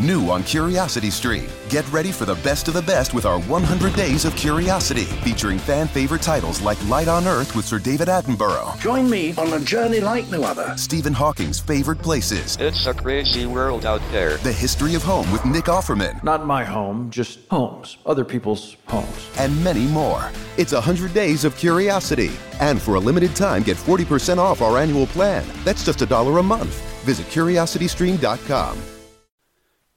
New on Curiosity Stream. Get ready for the best of the best with our 100 Days of Curiosity, featuring fan favorite titles like Light on Earth with Sir David Attenborough. Join me on a journey like no other. Stephen Hawking's favorite places. It's a crazy world out there. The History of Home with Nick Offerman. Not my home, just homes. Other people's homes. And many more. It's 100 Days of Curiosity. And for a limited time, get 40% off our annual plan. That's just a dollar a month. Visit curiositystream.com.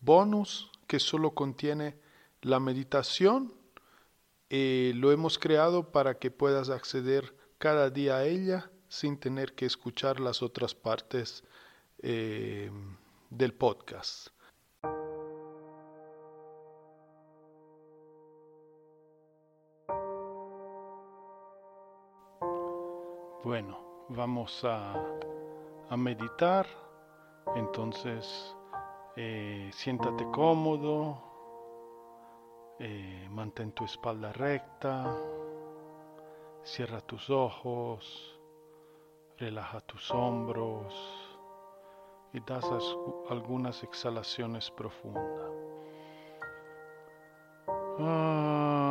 bonus que solo contiene la meditación. y lo hemos creado para que puedas acceder cada día a ella sin tener que escuchar las otras partes eh, del podcast. Bueno, vamos a, a meditar. Entonces, eh, siéntate cómodo, eh, mantén tu espalda recta, cierra tus ojos, relaja tus hombros y das algunas exhalaciones profundas. Ah,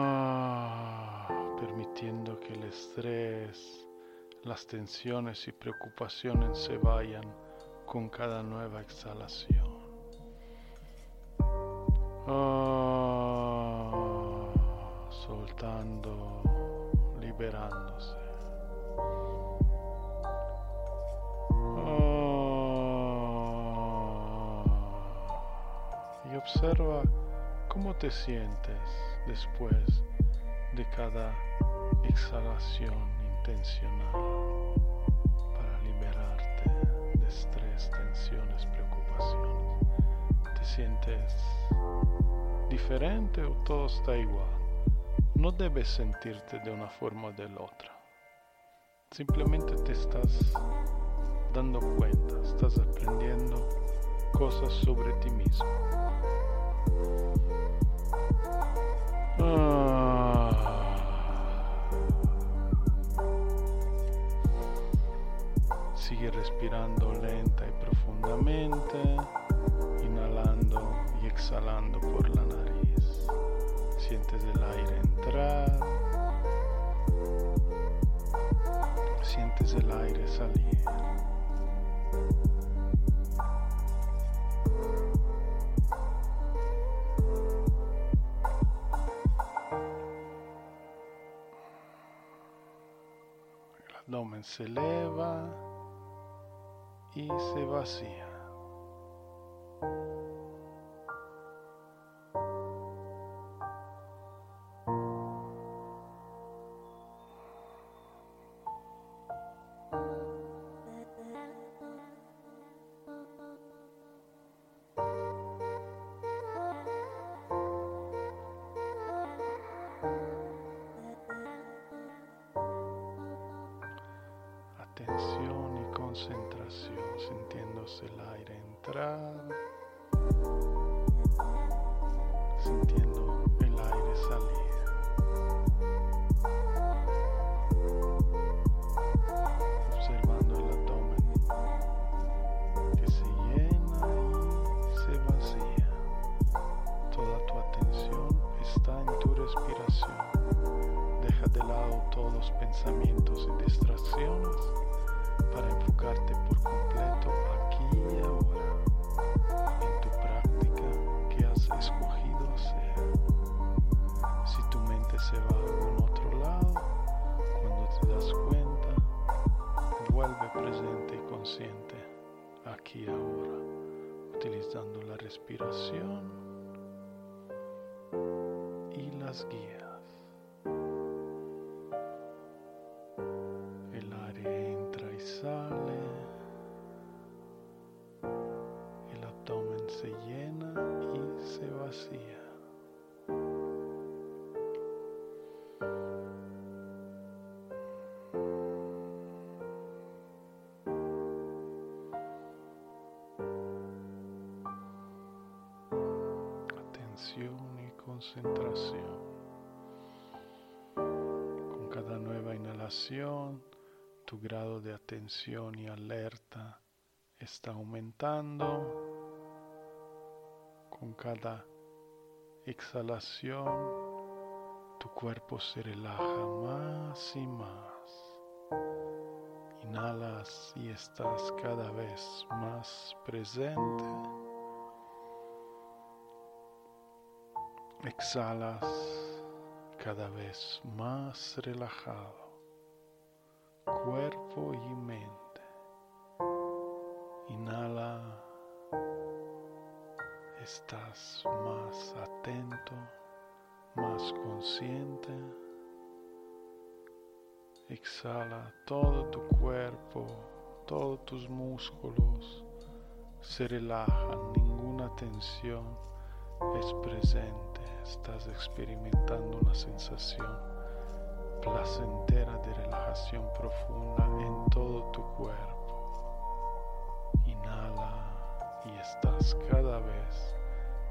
permitiendo que el estrés, las tensiones y preocupaciones se vayan con cada nueva exhalación. Ah, soltando, liberándose. Ah, y observa cómo te sientes después de cada exhalación intencional para liberarte de estrés, tensiones, preocupaciones. Te sientes diferente o todo está igual. No debes sentirte de una forma o de la otra. Simplemente te estás dando cuenta, estás aprendiendo cosas sobre ti mismo. Sientes el aire entrar, sientes el aire salir. El abdomen se eleva y se vacía. Utilizando la respiración y las guías. Tu grado de atención y alerta está aumentando. Con cada exhalación, tu cuerpo se relaja más y más. Inhalas y estás cada vez más presente. Exhalas cada vez más relajado, cuerpo y mente. Inhala, estás más atento, más consciente. Exhala todo tu cuerpo, todos tus músculos se relajan, ninguna tensión es presente, estás experimentando una sensación placentera de relajación profunda en todo tu cuerpo. Inhala y estás cada vez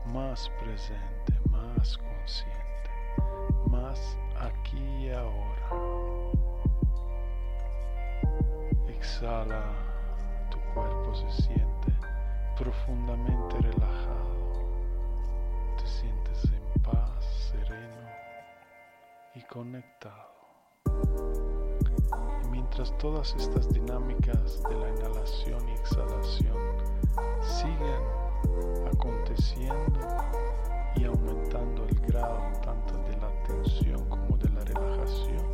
más presente, más consciente, más aquí y ahora. Exhala, tu cuerpo se siente profundamente relajado conectado. Mientras todas estas dinámicas de la inhalación y exhalación siguen aconteciendo y aumentando el grado tanto de la tensión como de la relajación,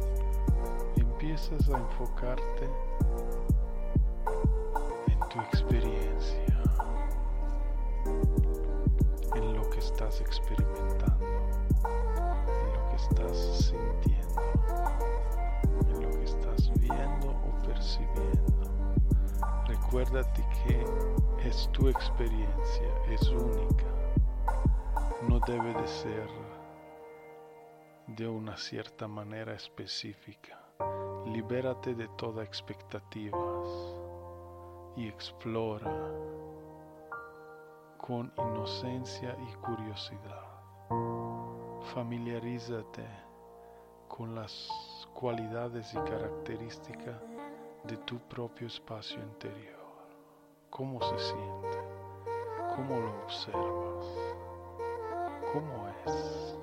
empiezas a enfocarte en tu experiencia, en lo que estás experimentando estás sintiendo, percibiendo. Recuérdate que es tu experiencia, es única. No debe de ser de una cierta manera específica. Libérate de toda expectativas y explora con inocencia y curiosidad familiarízate con las cualidades y características de tu propio espacio interior. ¿Cómo se siente? ¿Cómo lo observas? ¿Cómo es?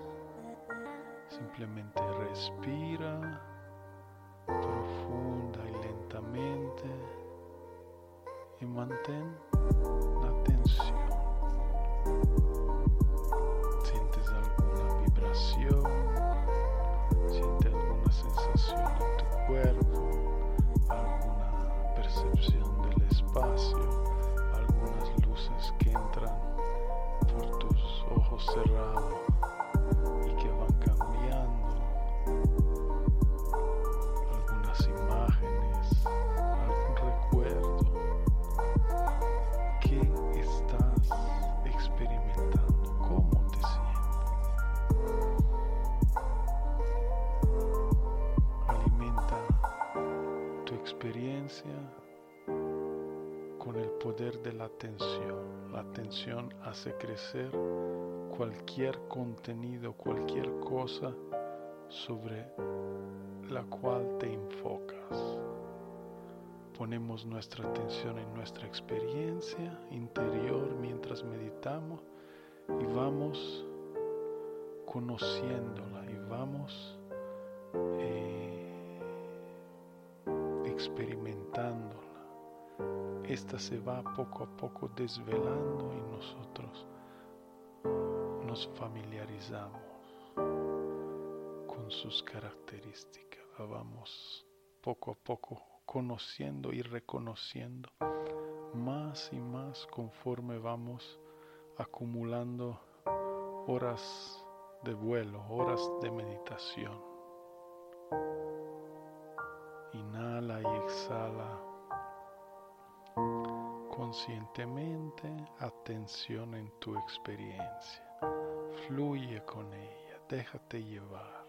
Simplemente respira profunda y lentamente y mantén la atención. siente percepción del espacio, crecer cualquier contenido, cualquier cosa sobre la cual te enfocas. Ponemos nuestra atención en nuestra experiencia interior mientras meditamos y vamos conociéndola y vamos eh, experimentándola. Esta se va poco a poco desvelando y nosotros nos familiarizamos con sus características. vamos poco a poco conociendo y reconociendo más y más conforme vamos acumulando horas de vuelo, horas de meditación. Inhala y exhala conscientemente atención en tu experiencia. Fluye con ella, déjate llevar.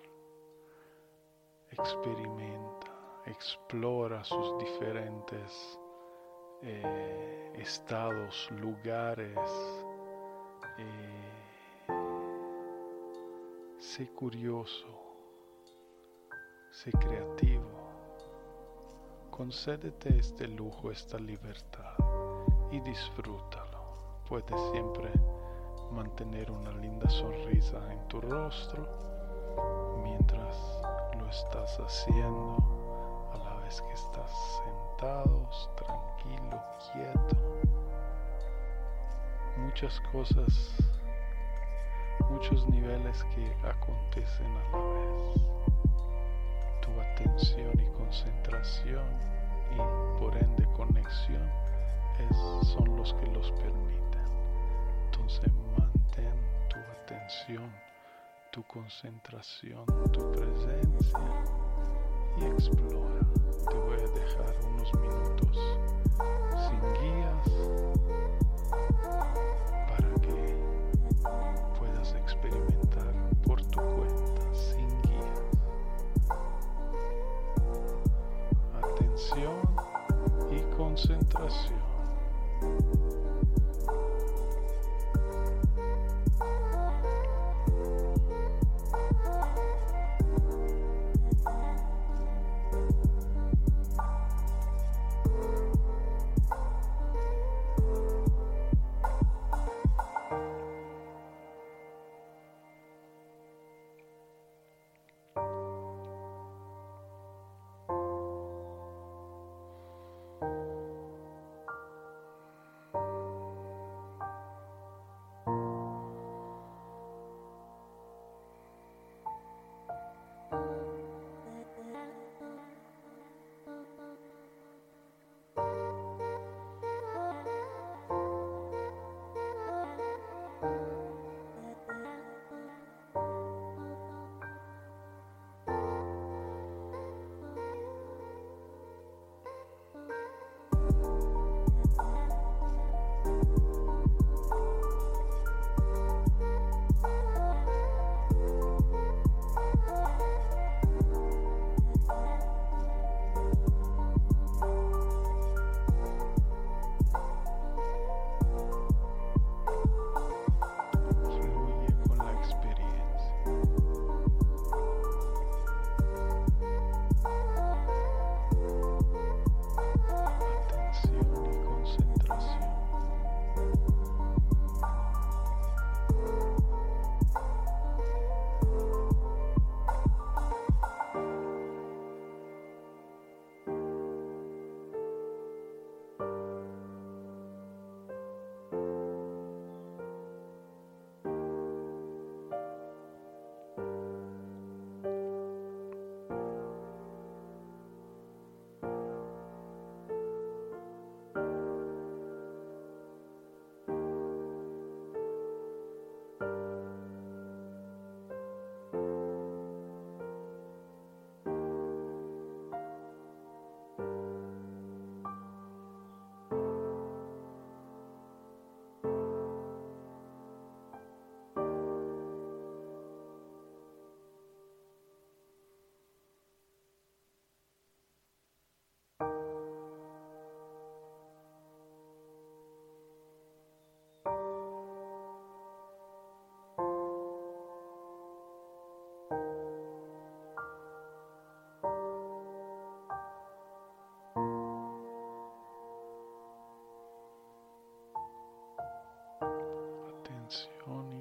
Experimenta, explora sus diferentes eh, estados, lugares. Eh, sé curioso, sé creativo. Concédete este lujo, esta libertad y disfrútalo. Puedes siempre mantener una linda sonrisa en tu rostro mientras lo estás haciendo a la vez que estás sentado, tranquilo, quieto. Muchas cosas, muchos niveles que acontecen a la vez. Tu atención y concentración y por ende conexión son los que los permiten. Entonces mantén tu atención, tu concentración, tu presencia y explora. Te voy a dejar unos minutos sin guías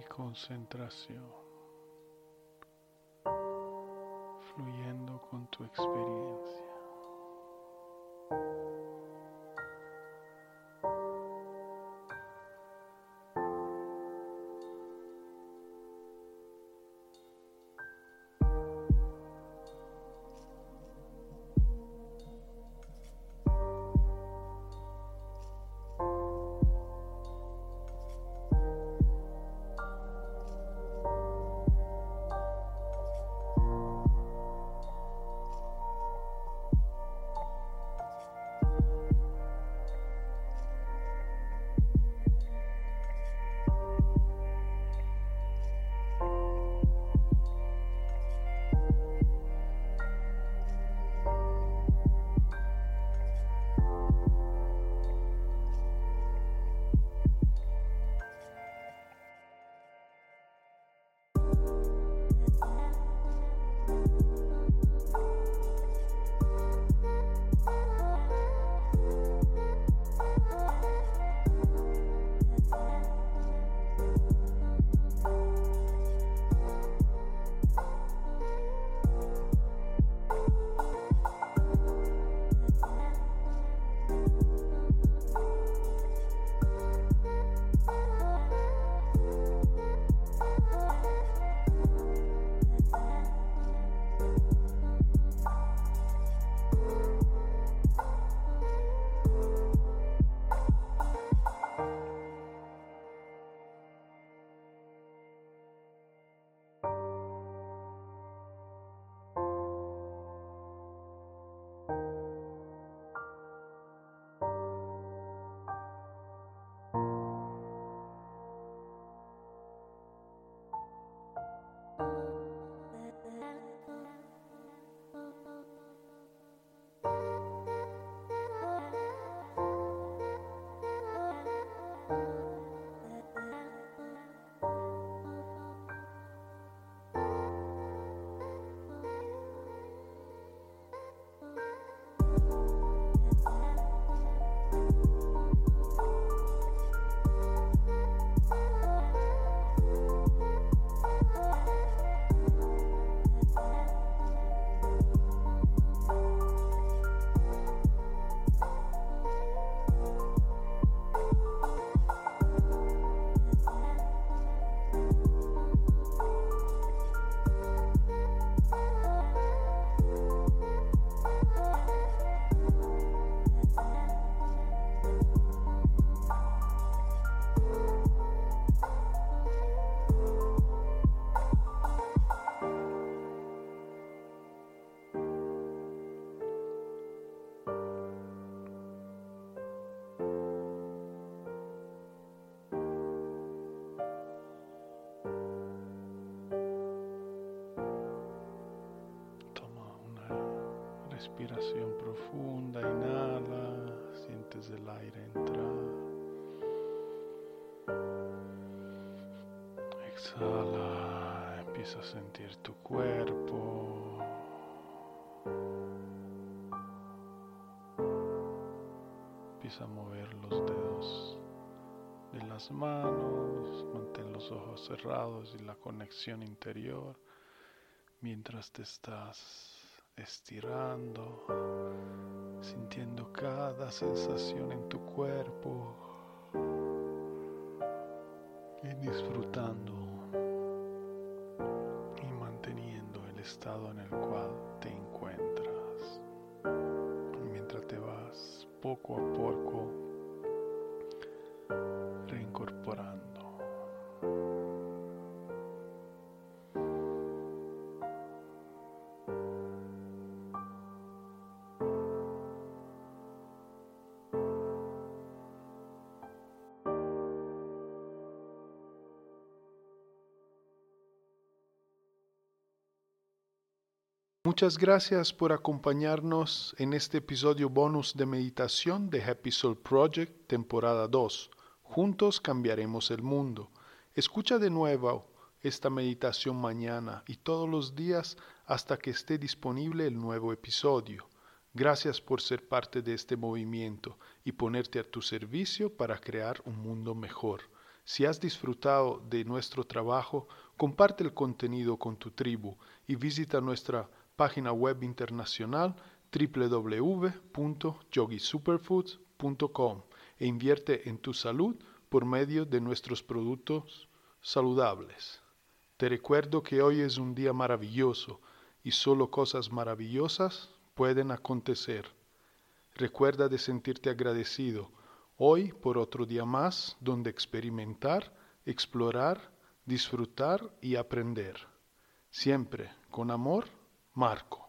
concentración, fluyendo con tu experiencia. Respiración profunda, inhala, sientes el aire entrar. Exhala, empieza a sentir tu cuerpo. Empieza a mover los dedos de las manos, mantén los ojos cerrados y la conexión interior mientras te estás estirando, sintiendo cada sensación en tu cuerpo y disfrutando y manteniendo el estado en el cual te encuentras. Mientras te vas poco a poco Muchas gracias por acompañarnos en este episodio bonus de meditación de Happy Soul Project, temporada 2. Juntos cambiaremos el mundo. Escucha de nuevo esta meditación mañana y todos los días hasta que esté disponible el nuevo episodio. Gracias por ser parte de este movimiento y ponerte a tu servicio para crear un mundo mejor. Si has disfrutado de nuestro trabajo, comparte el contenido con tu tribu y visita nuestra página web internacional www.yogisuperfoods.com e invierte en tu salud por medio de nuestros productos saludables. Te recuerdo que hoy es un día maravilloso y solo cosas maravillosas pueden acontecer. Recuerda de sentirte agradecido hoy por otro día más donde experimentar, explorar, disfrutar y aprender. Siempre con amor Marco.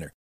winner.